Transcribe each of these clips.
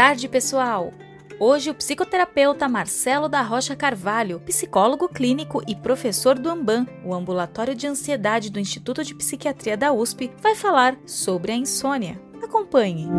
tarde, pessoal! Hoje, o psicoterapeuta Marcelo da Rocha Carvalho, psicólogo clínico e professor do AMBAN, o Ambulatório de Ansiedade do Instituto de Psiquiatria da USP, vai falar sobre a insônia. Acompanhe!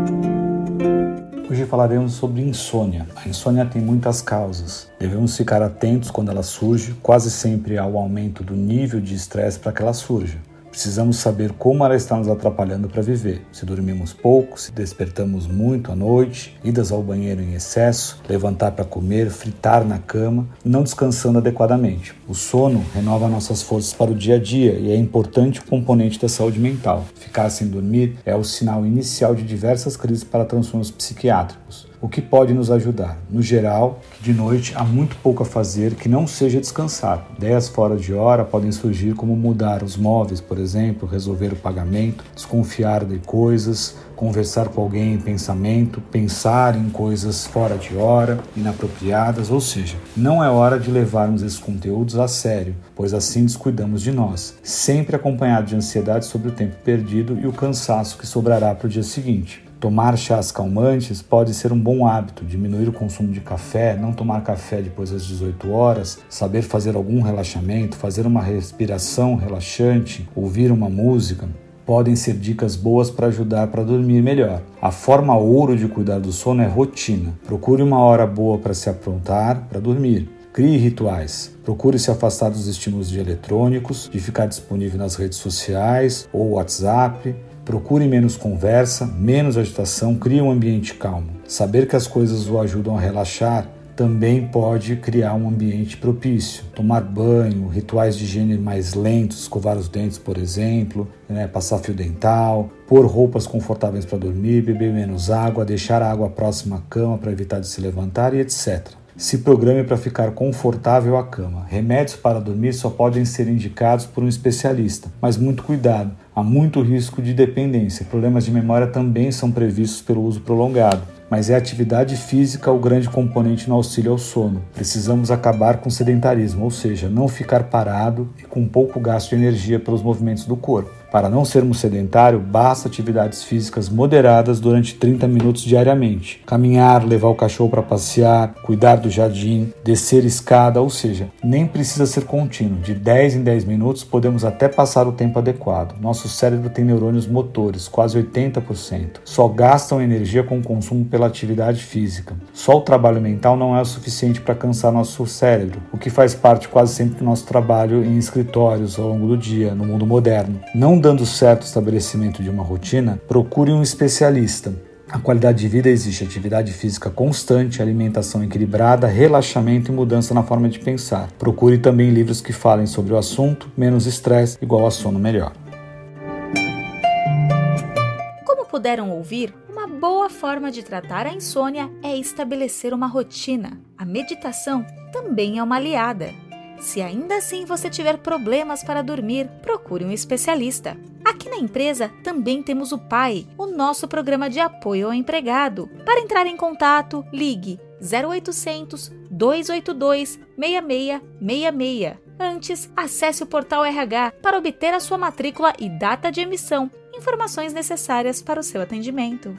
Hoje falaremos sobre insônia. A insônia tem muitas causas. Devemos ficar atentos quando ela surge, quase sempre ao aumento do nível de estresse para que ela surja. Precisamos saber como ela está nos atrapalhando para viver. Se dormimos pouco, se despertamos muito à noite, idas ao banheiro em excesso, levantar para comer, fritar na cama não descansando adequadamente. O sono renova nossas forças para o dia a dia e é importante componente da saúde mental. Ficar sem dormir é o sinal inicial de diversas crises para transtornos psiquiátricos o que pode nos ajudar. No geral, de noite há muito pouco a fazer que não seja descansar. Ideias fora de hora podem surgir como mudar os móveis, por exemplo, resolver o pagamento, desconfiar de coisas, conversar com alguém em pensamento, pensar em coisas fora de hora, inapropriadas, ou seja, não é hora de levarmos esses conteúdos a sério, pois assim descuidamos de nós, sempre acompanhado de ansiedade sobre o tempo perdido e o cansaço que sobrará para o dia seguinte. Tomar chás calmantes pode ser um bom hábito, diminuir o consumo de café, não tomar café depois das 18 horas, saber fazer algum relaxamento, fazer uma respiração relaxante, ouvir uma música. Podem ser dicas boas para ajudar para dormir melhor. A forma ouro de cuidar do sono é rotina. Procure uma hora boa para se aprontar para dormir. Crie rituais. Procure se afastar dos estímulos de eletrônicos, de ficar disponível nas redes sociais ou WhatsApp. Procure menos conversa, menos agitação, crie um ambiente calmo. Saber que as coisas o ajudam a relaxar também pode criar um ambiente propício. Tomar banho, rituais de higiene mais lentos, escovar os dentes, por exemplo, né, passar fio dental, pôr roupas confortáveis para dormir, beber menos água, deixar a água próxima à cama para evitar de se levantar e etc. Se programe para ficar confortável à cama. Remédios para dormir só podem ser indicados por um especialista, mas muito cuidado, há muito risco de dependência. Problemas de memória também são previstos pelo uso prolongado mas é a atividade física o grande componente no auxílio ao sono. Precisamos acabar com o sedentarismo, ou seja, não ficar parado e com pouco gasto de energia pelos movimentos do corpo. Para não sermos sedentários, basta atividades físicas moderadas durante 30 minutos diariamente. Caminhar, levar o cachorro para passear, cuidar do jardim, descer escada, ou seja, nem precisa ser contínuo. De 10 em 10 minutos podemos até passar o tempo adequado. Nosso cérebro tem neurônios motores, quase 80%. Só gastam energia com o consumo pela atividade física. Só o trabalho mental não é o suficiente para cansar nosso cérebro, o que faz parte quase sempre do nosso trabalho em escritórios ao longo do dia, no mundo moderno. Não dando certo o estabelecimento de uma rotina, procure um especialista. A qualidade de vida existe atividade física constante, alimentação equilibrada, relaxamento e mudança na forma de pensar. Procure também livros que falem sobre o assunto, menos estresse igual a sono melhor. Como puderam ouvir, uma boa forma de tratar a insônia é estabelecer uma rotina. A meditação também é uma aliada. Se ainda assim você tiver problemas para dormir, procure um especialista. Aqui na empresa também temos o PAI, o nosso programa de apoio ao empregado. Para entrar em contato, ligue 0800 282 6666. Antes, acesse o portal RH para obter a sua matrícula e data de emissão, informações necessárias para o seu atendimento.